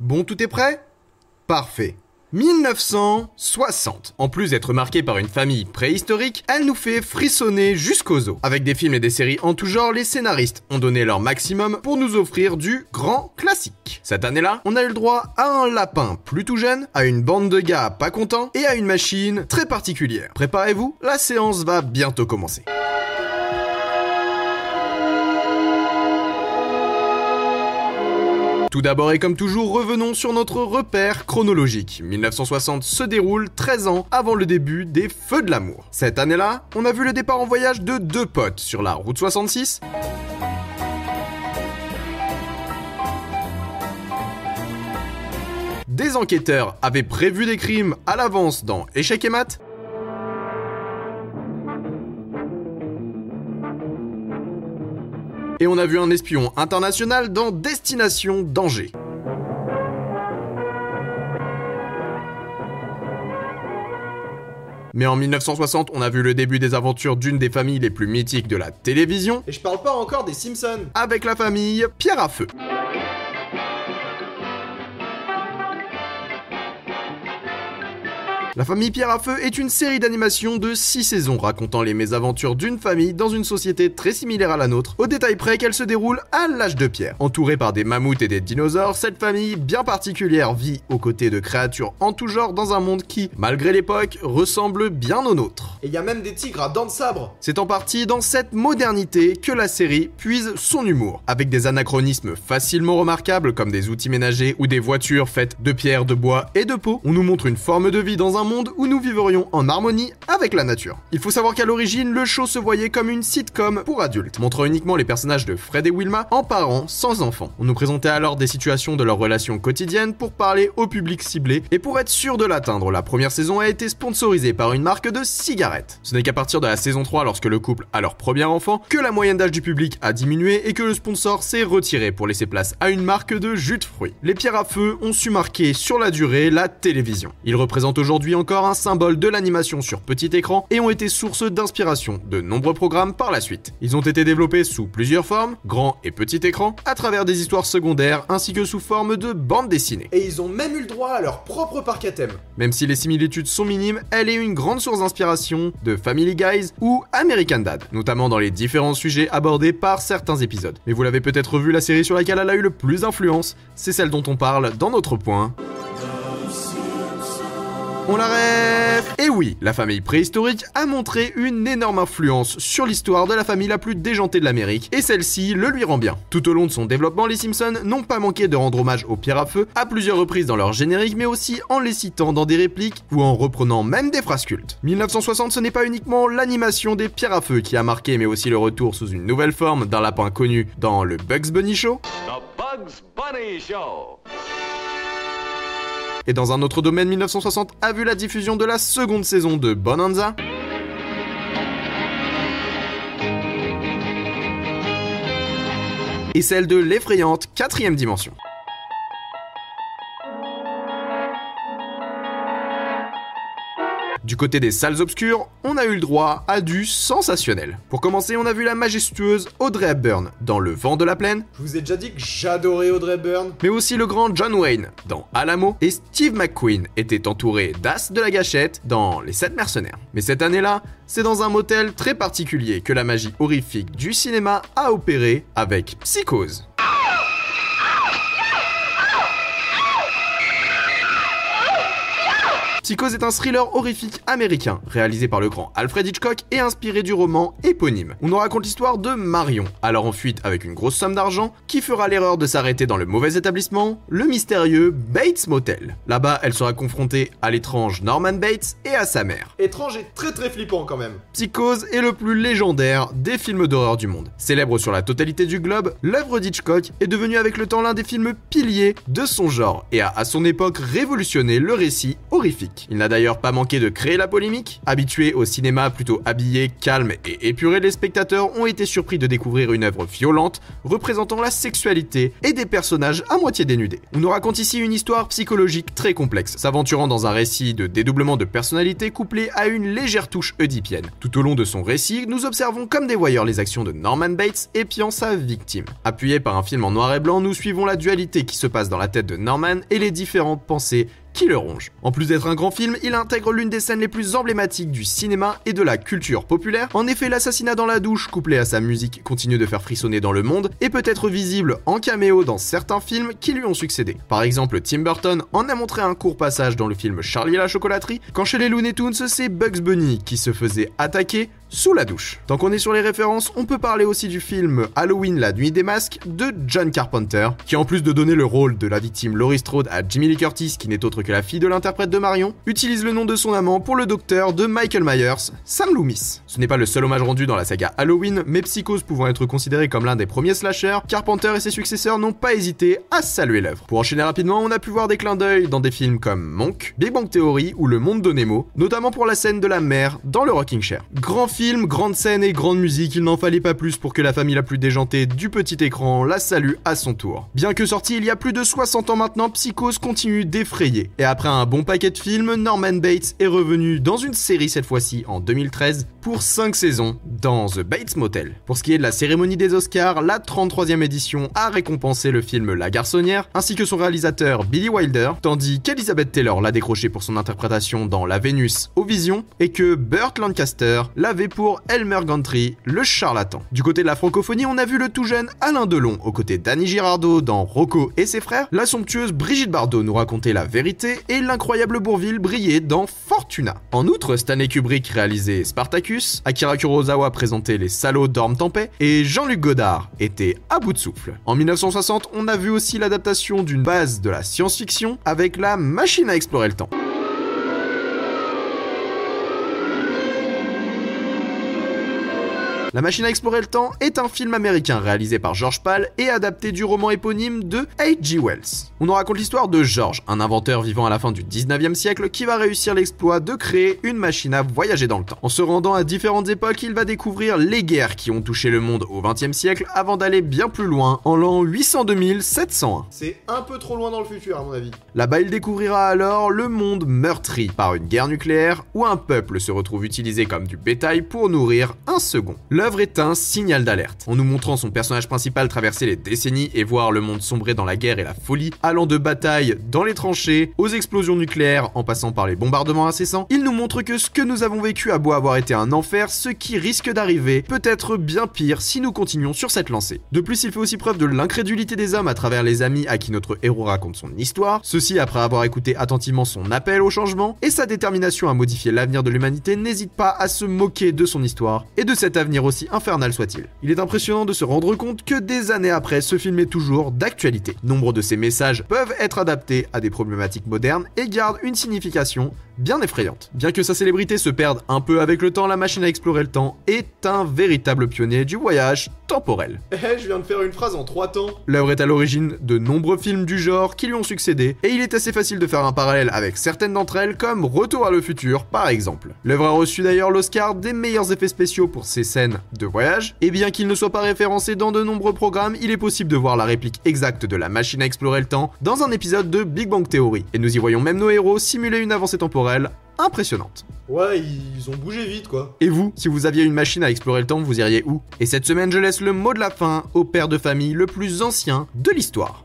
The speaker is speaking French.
Bon, tout est prêt? Parfait. 1960. En plus d'être marquée par une famille préhistorique, elle nous fait frissonner jusqu'aux os. Avec des films et des séries en tout genre, les scénaristes ont donné leur maximum pour nous offrir du grand classique. Cette année-là, on a eu le droit à un lapin plus tout jeune, à une bande de gars pas contents et à une machine très particulière. Préparez-vous, la séance va bientôt commencer. Tout d'abord et comme toujours, revenons sur notre repère chronologique. 1960 se déroule 13 ans avant le début des Feux de l'amour. Cette année-là, on a vu le départ en voyage de deux potes sur la route 66. Des enquêteurs avaient prévu des crimes à l'avance dans Échec et Mat. Et on a vu un espion international dans Destination Danger. Mais en 1960, on a vu le début des aventures d'une des familles les plus mythiques de la télévision. Et je parle pas encore des Simpsons. Avec la famille Pierre à Feu. La famille Pierre à Feu est une série d'animation de 6 saisons racontant les mésaventures d'une famille dans une société très similaire à la nôtre, au détail près qu'elle se déroule à l'âge de pierre. Entourée par des mammouths et des dinosaures, cette famille bien particulière vit aux côtés de créatures en tout genre dans un monde qui, malgré l'époque, ressemble bien au nôtre. Et il y a même des tigres à dents de sabre C'est en partie dans cette modernité que la série puise son humour, avec des anachronismes facilement remarquables comme des outils ménagers ou des voitures faites de pierre, de bois et de peau. On nous montre une forme de vie dans un monde où nous vivrions en harmonie avec la nature. Il faut savoir qu'à l'origine, le show se voyait comme une sitcom pour adultes, montrant uniquement les personnages de Fred et Wilma en parents sans enfants. On nous présentait alors des situations de leurs relations quotidiennes pour parler au public ciblé, et pour être sûr de l'atteindre, la première saison a été sponsorisée par une marque de cigarettes. Ce n'est qu'à partir de la saison 3, lorsque le couple a leur premier enfant, que la moyenne d'âge du public a diminué et que le sponsor s'est retiré pour laisser place à une marque de jus de fruits. Les pierres à feu ont su marquer sur la durée la télévision. Ils représentent aujourd'hui encore un symbole de l'animation sur petit écran et ont été source d'inspiration de nombreux programmes par la suite. Ils ont été développés sous plusieurs formes, grand et petit écran, à travers des histoires secondaires ainsi que sous forme de bande dessinée. Et ils ont même eu le droit à leur propre parc à thème. Même si les similitudes sont minimes, elle est une grande source d'inspiration de Family Guys ou American Dad, notamment dans les différents sujets abordés par certains épisodes. Mais vous l'avez peut-être vu, la série sur laquelle elle a eu le plus d'influence, c'est celle dont on parle dans notre point. On la rêve Et oui, la famille préhistorique a montré une énorme influence sur l'histoire de la famille la plus déjantée de l'Amérique, et celle-ci le lui rend bien. Tout au long de son développement, les Simpsons n'ont pas manqué de rendre hommage aux pierres à feu à plusieurs reprises dans leur générique, mais aussi en les citant dans des répliques ou en reprenant même des phrases cultes. 1960, ce n'est pas uniquement l'animation des pierres à feu qui a marqué, mais aussi le retour sous une nouvelle forme d'un lapin connu dans le Bugs Bunny Show. The Bugs Bunny Show Et dans un autre domaine, 1960 a vu la diffusion de la seconde saison de Bonanza. Et celle de l'effrayante quatrième dimension. Du côté des salles obscures, on a eu le droit à du sensationnel. Pour commencer, on a vu la majestueuse Audrey Hepburn dans Le vent de la plaine. Je vous ai déjà dit que j'adorais Audrey Hepburn. Mais aussi le grand John Wayne dans Alamo. Et Steve McQueen était entouré d'As de la Gâchette dans Les Sept Mercenaires. Mais cette année-là, c'est dans un motel très particulier que la magie horrifique du cinéma a opéré avec Psychose. Psychose est un thriller horrifique américain, réalisé par le grand Alfred Hitchcock et inspiré du roman éponyme. On nous raconte l'histoire de Marion, alors en fuite avec une grosse somme d'argent, qui fera l'erreur de s'arrêter dans le mauvais établissement, le mystérieux Bates Motel. Là-bas, elle sera confrontée à l'étrange Norman Bates et à sa mère. Étrange et très très flippant quand même. Psychose est le plus légendaire des films d'horreur du monde. Célèbre sur la totalité du globe, l'œuvre d'Hitchcock est devenue avec le temps l'un des films piliers de son genre et a à son époque révolutionné le récit horrifique. Il n'a d'ailleurs pas manqué de créer la polémique. Habitués au cinéma plutôt habillé, calme et épuré, les spectateurs ont été surpris de découvrir une œuvre violente représentant la sexualité et des personnages à moitié dénudés. On nous raconte ici une histoire psychologique très complexe, s'aventurant dans un récit de dédoublement de personnalité couplé à une légère touche oedipienne. Tout au long de son récit, nous observons comme des voyeurs les actions de Norman Bates épiant sa victime. Appuyé par un film en noir et blanc, nous suivons la dualité qui se passe dans la tête de Norman et les différentes pensées qui le ronge. En plus d'être un grand film, il intègre l'une des scènes les plus emblématiques du cinéma et de la culture populaire. En effet, l'assassinat dans la douche, couplé à sa musique, continue de faire frissonner dans le monde et peut être visible en caméo dans certains films qui lui ont succédé. Par exemple, Tim Burton en a montré un court passage dans le film Charlie et la chocolaterie, quand chez les Looney Tunes, c'est Bugs Bunny qui se faisait attaquer sous la douche. Tant qu'on est sur les références, on peut parler aussi du film Halloween la nuit des masques de John Carpenter, qui en plus de donner le rôle de la victime Laurie Strode à Jimmy Lee Curtis, qui n'est autre que la fille de l'interprète de Marion, utilise le nom de son amant pour le docteur de Michael Myers, Sam Loomis. Ce n'est pas le seul hommage rendu dans la saga Halloween, mais Psychose pouvant être considéré comme l'un des premiers slashers, Carpenter et ses successeurs n'ont pas hésité à saluer l'œuvre. Pour enchaîner rapidement, on a pu voir des clins d'œil dans des films comme Monk, Big Bang Theory ou Le Monde de Nemo, notamment pour la scène de la mer dans le Rocking Chair. Grande scène et grande musique, il n'en fallait pas plus pour que la famille la plus déjantée du petit écran la salue à son tour. Bien que sorti il y a plus de 60 ans maintenant, Psychose continue d'effrayer. Et après un bon paquet de films, Norman Bates est revenu dans une série cette fois-ci en 2013 pour 5 saisons dans The Bates Motel. Pour ce qui est de la cérémonie des Oscars, la 33e édition a récompensé le film La Garçonnière ainsi que son réalisateur Billy Wilder, tandis qu'Elizabeth Taylor l'a décroché pour son interprétation dans La Vénus aux Visions et que Burt Lancaster l'avait pour Elmer Gantry, le charlatan. Du côté de la francophonie, on a vu le tout jeune Alain Delon aux côtés d'Annie Girardot dans Rocco et ses frères, la somptueuse Brigitte Bardot nous racontait la vérité et l'incroyable Bourville brillait dans Fortuna. En outre, Stanley Kubrick réalisait Spartacus, Akira Kurosawa présentait Les salauds dorment en et Jean-Luc Godard était à bout de souffle. En 1960, on a vu aussi l'adaptation d'une base de la science-fiction avec la machine à explorer le temps. La machine à explorer le temps est un film américain réalisé par George Pal et adapté du roman éponyme de H.G. Wells. On nous raconte l'histoire de George, un inventeur vivant à la fin du 19e siècle qui va réussir l'exploit de créer une machine à voyager dans le temps. En se rendant à différentes époques, il va découvrir les guerres qui ont touché le monde au 20e siècle avant d'aller bien plus loin en l'an 802 701. C'est un peu trop loin dans le futur à mon avis. Là-bas, il découvrira alors le monde meurtri par une guerre nucléaire où un peuple se retrouve utilisé comme du bétail pour nourrir un second. L'œuvre est un signal d'alerte, en nous montrant son personnage principal traverser les décennies et voir le monde sombrer dans la guerre et la folie, allant de batailles dans les tranchées, aux explosions nucléaires, en passant par les bombardements incessants. Il nous montre que ce que nous avons vécu a beau avoir été un enfer, ce qui risque d'arriver peut être bien pire si nous continuons sur cette lancée. De plus, il fait aussi preuve de l'incrédulité des hommes à travers les amis à qui notre héros raconte son histoire, ceci après avoir écouté attentivement son appel au changement, et sa détermination à modifier l'avenir de l'humanité n'hésite pas à se moquer de son histoire et de cet avenir aussi infernal soit-il. Il est impressionnant de se rendre compte que des années après, ce film est toujours d'actualité. Nombre de ses messages peuvent être adaptés à des problématiques modernes et gardent une signification bien effrayante. Bien que sa célébrité se perde un peu avec le temps, la machine à explorer le temps est un véritable pionnier du voyage temporel. Eh, je viens de faire une phrase en trois temps. L'œuvre est à l'origine de nombreux films du genre qui lui ont succédé, et il est assez facile de faire un parallèle avec certaines d'entre elles, comme Retour à le futur par exemple. L'œuvre a reçu d'ailleurs l'Oscar des meilleurs effets spéciaux pour ses scènes de voyage, et bien qu'il ne soit pas référencé dans de nombreux programmes, il est possible de voir la réplique exacte de la machine à explorer le temps dans un épisode de Big Bang Theory, et nous y voyons même nos héros simuler une avancée temporelle impressionnante. Ouais, ils ont bougé vite quoi. Et vous, si vous aviez une machine à explorer le temps, vous iriez où? Et cette semaine, je laisse le mot de la fin au père de famille le plus ancien de l'histoire.